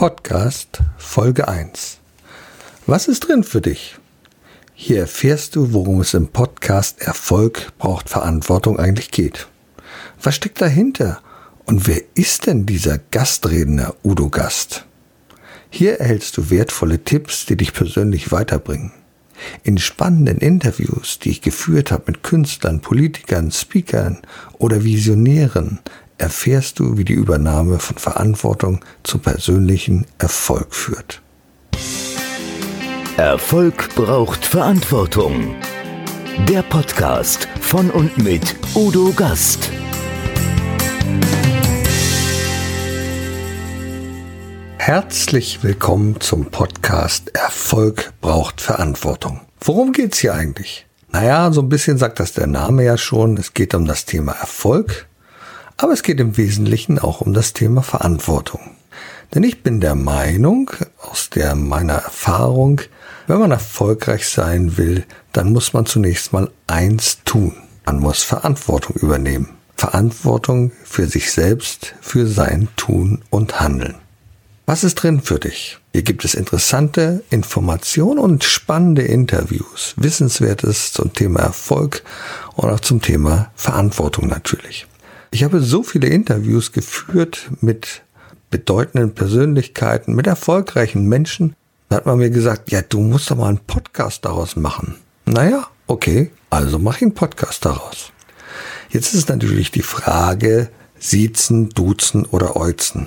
Podcast Folge 1. Was ist drin für dich? Hier erfährst du, worum es im Podcast Erfolg braucht Verantwortung eigentlich geht. Was steckt dahinter? Und wer ist denn dieser Gastredner Udo Gast? Hier erhältst du wertvolle Tipps, die dich persönlich weiterbringen. In spannenden Interviews, die ich geführt habe mit Künstlern, Politikern, Speakern oder Visionären, erfährst du, wie die Übernahme von Verantwortung zum persönlichen Erfolg führt. Erfolg braucht Verantwortung. Der Podcast von und mit Udo Gast. Herzlich willkommen zum Podcast Erfolg braucht Verantwortung. Worum geht's hier eigentlich? Naja, so ein bisschen sagt das der Name ja schon. Es geht um das Thema Erfolg aber es geht im Wesentlichen auch um das Thema Verantwortung. Denn ich bin der Meinung, aus der meiner Erfahrung, wenn man erfolgreich sein will, dann muss man zunächst mal eins tun. Man muss Verantwortung übernehmen. Verantwortung für sich selbst, für sein Tun und Handeln. Was ist drin für dich? Hier gibt es interessante Informationen und spannende Interviews, Wissenswertes zum Thema Erfolg und auch zum Thema Verantwortung natürlich. Ich habe so viele Interviews geführt mit bedeutenden Persönlichkeiten, mit erfolgreichen Menschen. Da hat man mir gesagt, ja, du musst doch mal einen Podcast daraus machen. Naja, okay, also mach ich einen Podcast daraus. Jetzt ist natürlich die Frage, siezen, duzen oder euzen.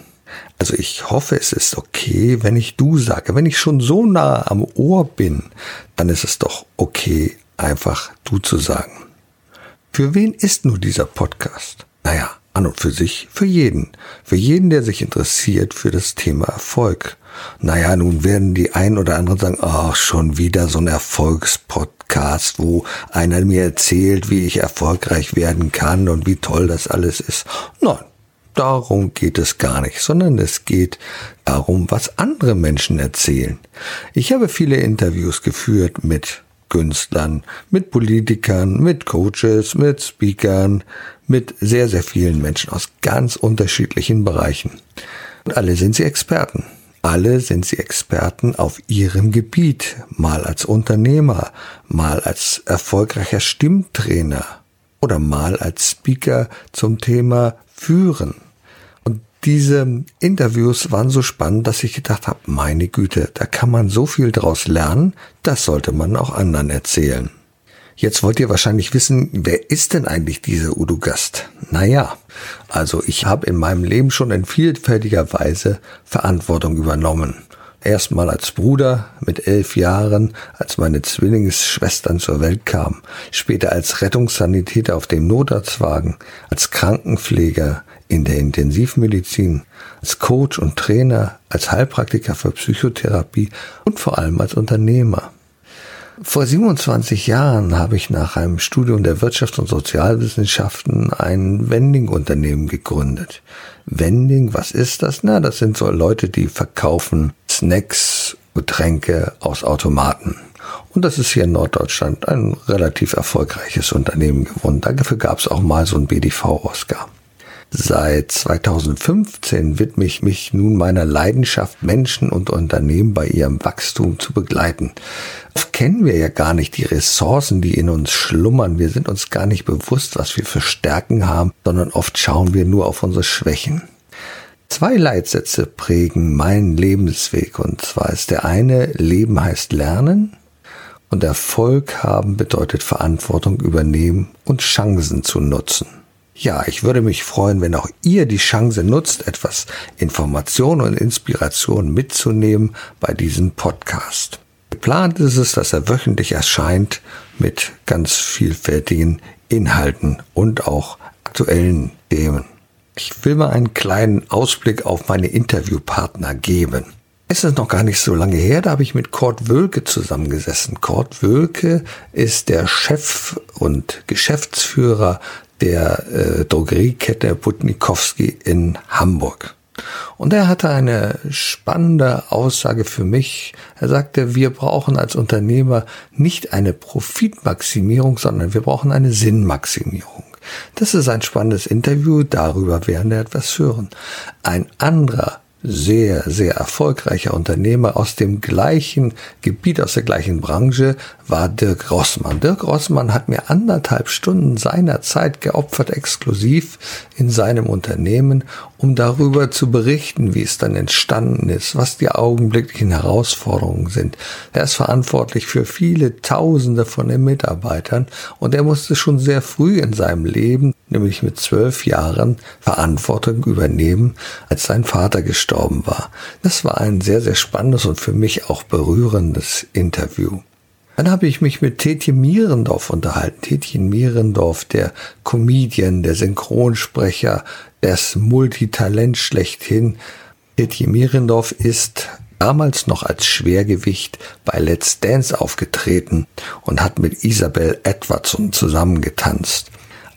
Also ich hoffe, es ist okay, wenn ich du sage. Wenn ich schon so nah am Ohr bin, dann ist es doch okay, einfach du zu sagen. Für wen ist nur dieser Podcast? An und für sich für jeden. Für jeden, der sich interessiert für das Thema Erfolg. Naja, nun werden die einen oder anderen sagen, ach, schon wieder so ein Erfolgspodcast, wo einer mir erzählt, wie ich erfolgreich werden kann und wie toll das alles ist. Nein, darum geht es gar nicht, sondern es geht darum, was andere Menschen erzählen. Ich habe viele Interviews geführt mit Künstlern, mit Politikern, mit Coaches, mit Speakern, mit sehr, sehr vielen Menschen aus ganz unterschiedlichen Bereichen. Und alle sind sie Experten. Alle sind sie Experten auf ihrem Gebiet, mal als Unternehmer, mal als erfolgreicher Stimmtrainer oder mal als Speaker zum Thema Führen diese Interviews waren so spannend, dass ich gedacht habe, meine Güte, da kann man so viel draus lernen, das sollte man auch anderen erzählen. Jetzt wollt ihr wahrscheinlich wissen, wer ist denn eigentlich dieser Udo Gast? Naja, also ich habe in meinem Leben schon in vielfältiger Weise Verantwortung übernommen. Erstmal als Bruder mit elf Jahren, als meine Zwillingsschwestern zur Welt kamen. Später als Rettungssanitäter auf dem Notarztwagen, als Krankenpfleger in der Intensivmedizin, als Coach und Trainer, als Heilpraktiker für Psychotherapie und vor allem als Unternehmer. Vor 27 Jahren habe ich nach einem Studium der Wirtschaft und Sozialwissenschaften ein Vending-Unternehmen gegründet. Vending, was ist das? Na, das sind so Leute, die verkaufen Snacks, Getränke aus Automaten. Und das ist hier in Norddeutschland ein relativ erfolgreiches Unternehmen geworden. Dafür gab es auch mal so ein BDV-Oscar. Seit 2015 widme ich mich nun meiner Leidenschaft, Menschen und Unternehmen bei ihrem Wachstum zu begleiten. Oft kennen wir ja gar nicht die Ressourcen, die in uns schlummern. Wir sind uns gar nicht bewusst, was wir für Stärken haben, sondern oft schauen wir nur auf unsere Schwächen. Zwei Leitsätze prägen meinen Lebensweg und zwar ist der eine Leben heißt Lernen und Erfolg haben bedeutet Verantwortung übernehmen und Chancen zu nutzen. Ja, ich würde mich freuen, wenn auch ihr die Chance nutzt, etwas Information und Inspiration mitzunehmen bei diesem Podcast. Geplant ist es, dass er wöchentlich erscheint mit ganz vielfältigen Inhalten und auch aktuellen Themen. Ich will mal einen kleinen Ausblick auf meine Interviewpartner geben. Es ist noch gar nicht so lange her, da habe ich mit Kurt Wölke zusammengesessen. Kurt Wölke ist der Chef und Geschäftsführer der äh, Drogeriekette Butnikowski in Hamburg. Und er hatte eine spannende Aussage für mich. Er sagte, wir brauchen als Unternehmer nicht eine Profitmaximierung, sondern wir brauchen eine Sinnmaximierung. Das ist ein spannendes Interview, darüber werden wir etwas hören. Ein anderer sehr, sehr erfolgreicher Unternehmer aus dem gleichen Gebiet, aus der gleichen Branche, war Dirk Rossmann. Dirk Rossmann hat mir anderthalb Stunden seiner Zeit geopfert, exklusiv in seinem Unternehmen, um darüber zu berichten, wie es dann entstanden ist, was die augenblicklichen Herausforderungen sind. Er ist verantwortlich für viele Tausende von den Mitarbeitern und er musste schon sehr früh in seinem Leben, nämlich mit zwölf Jahren, Verantwortung übernehmen, als sein Vater gestorben war. Das war ein sehr, sehr spannendes und für mich auch berührendes Interview. Dann habe ich mich mit Tetje Mierendorf unterhalten. Tetjen Mierendorf, der Comedian, der Synchronsprecher, das Multitalent schlechthin. Tetje Mierendorf ist damals noch als Schwergewicht bei Let's Dance aufgetreten und hat mit Isabel Edwardson zusammengetanzt.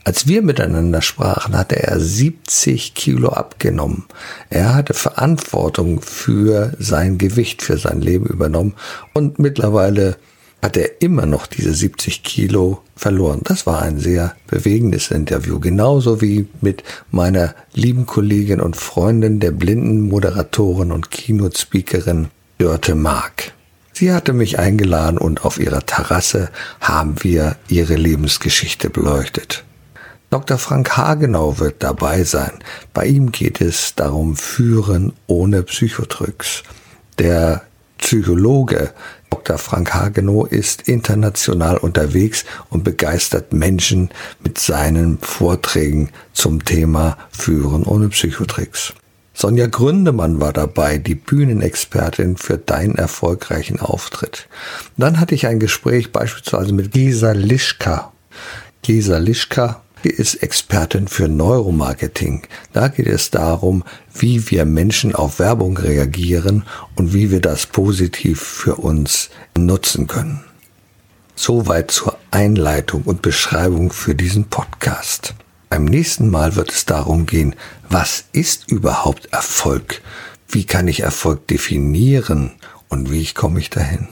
Als wir miteinander sprachen, hatte er 70 Kilo abgenommen. Er hatte Verantwortung für sein Gewicht, für sein Leben übernommen und mittlerweile hat er immer noch diese 70 Kilo verloren. Das war ein sehr bewegendes Interview, genauso wie mit meiner lieben Kollegin und Freundin, der blinden Moderatorin und Keynote-Speakerin Dörte Mark. Sie hatte mich eingeladen und auf ihrer Terrasse haben wir ihre Lebensgeschichte beleuchtet. Dr. Frank Hagenau wird dabei sein. Bei ihm geht es darum Führen ohne Psychotricks. Der Psychologe Dr. Frank Hagenow ist international unterwegs und begeistert Menschen mit seinen Vorträgen zum Thema Führen ohne Psychotricks. Sonja Gründemann war dabei, die Bühnenexpertin für deinen erfolgreichen Auftritt. Dann hatte ich ein Gespräch beispielsweise mit Gisa Lischka. Gisa Lischka ist Expertin für Neuromarketing. Da geht es darum, wie wir Menschen auf Werbung reagieren und wie wir das positiv für uns nutzen können. Soweit zur Einleitung und Beschreibung für diesen Podcast. Beim nächsten Mal wird es darum gehen, was ist überhaupt Erfolg? Wie kann ich Erfolg definieren und wie komme ich dahin?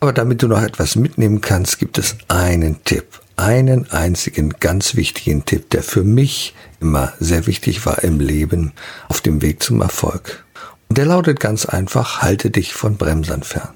Aber damit du noch etwas mitnehmen kannst, gibt es einen Tipp, einen einzigen ganz wichtigen Tipp, der für mich immer sehr wichtig war im Leben auf dem Weg zum Erfolg. Und der lautet ganz einfach, halte dich von Bremsern fern.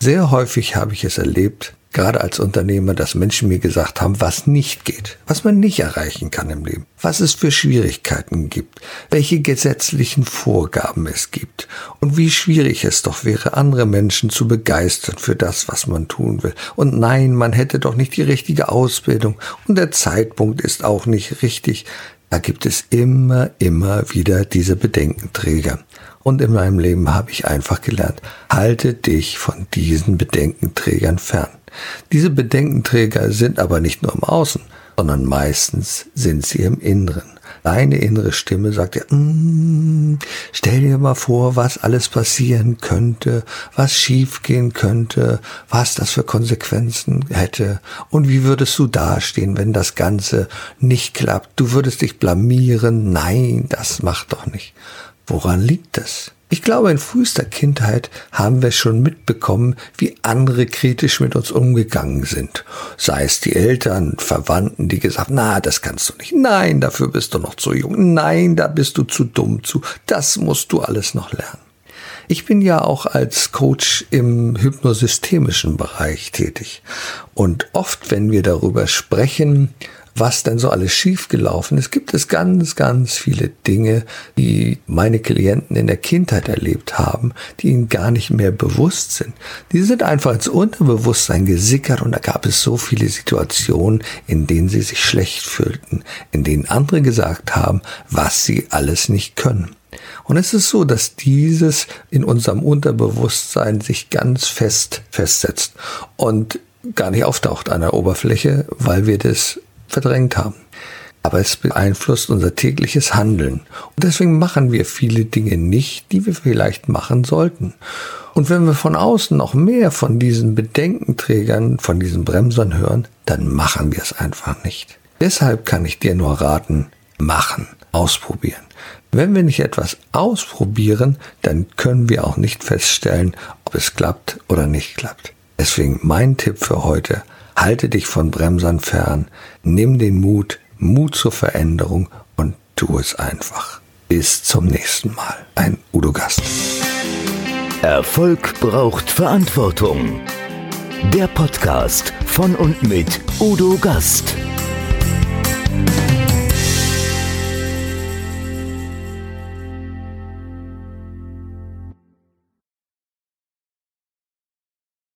Sehr häufig habe ich es erlebt, gerade als Unternehmer, dass Menschen mir gesagt haben, was nicht geht, was man nicht erreichen kann im Leben, was es für Schwierigkeiten gibt, welche gesetzlichen Vorgaben es gibt und wie schwierig es doch wäre, andere Menschen zu begeistern für das, was man tun will. Und nein, man hätte doch nicht die richtige Ausbildung und der Zeitpunkt ist auch nicht richtig. Da gibt es immer, immer wieder diese Bedenkenträger. Und in meinem Leben habe ich einfach gelernt, halte dich von diesen Bedenkenträgern fern. Diese Bedenkenträger sind aber nicht nur im Außen, sondern meistens sind sie im Inneren. Deine innere Stimme sagt dir, mm, stell dir mal vor, was alles passieren könnte, was schiefgehen könnte, was das für Konsequenzen hätte und wie würdest du dastehen, wenn das Ganze nicht klappt. Du würdest dich blamieren. Nein, das macht doch nicht. Woran liegt das? Ich glaube, in frühester Kindheit haben wir schon mitbekommen, wie andere kritisch mit uns umgegangen sind. Sei es die Eltern, Verwandten, die gesagt, na, das kannst du nicht. Nein, dafür bist du noch zu jung. Nein, da bist du zu dumm zu. Das musst du alles noch lernen. Ich bin ja auch als Coach im hypnosystemischen Bereich tätig. Und oft, wenn wir darüber sprechen, was denn so alles schiefgelaufen ist, gibt es ganz, ganz viele Dinge, die meine Klienten in der Kindheit erlebt haben, die ihnen gar nicht mehr bewusst sind. Die sind einfach ins Unterbewusstsein gesickert und da gab es so viele Situationen, in denen sie sich schlecht fühlten, in denen andere gesagt haben, was sie alles nicht können. Und es ist so, dass dieses in unserem Unterbewusstsein sich ganz fest festsetzt und gar nicht auftaucht an der Oberfläche, weil wir das verdrängt haben. Aber es beeinflusst unser tägliches Handeln. Und deswegen machen wir viele Dinge nicht, die wir vielleicht machen sollten. Und wenn wir von außen noch mehr von diesen Bedenkenträgern, von diesen Bremsern hören, dann machen wir es einfach nicht. Deshalb kann ich dir nur raten, machen, ausprobieren. Wenn wir nicht etwas ausprobieren, dann können wir auch nicht feststellen, ob es klappt oder nicht klappt. Deswegen mein Tipp für heute, Halte dich von Bremsern fern, nimm den Mut, Mut zur Veränderung und tu es einfach. bis zum nächsten Mal. Ein Udo Gast. Erfolg braucht Verantwortung. Der Podcast von und mit Udo Gast.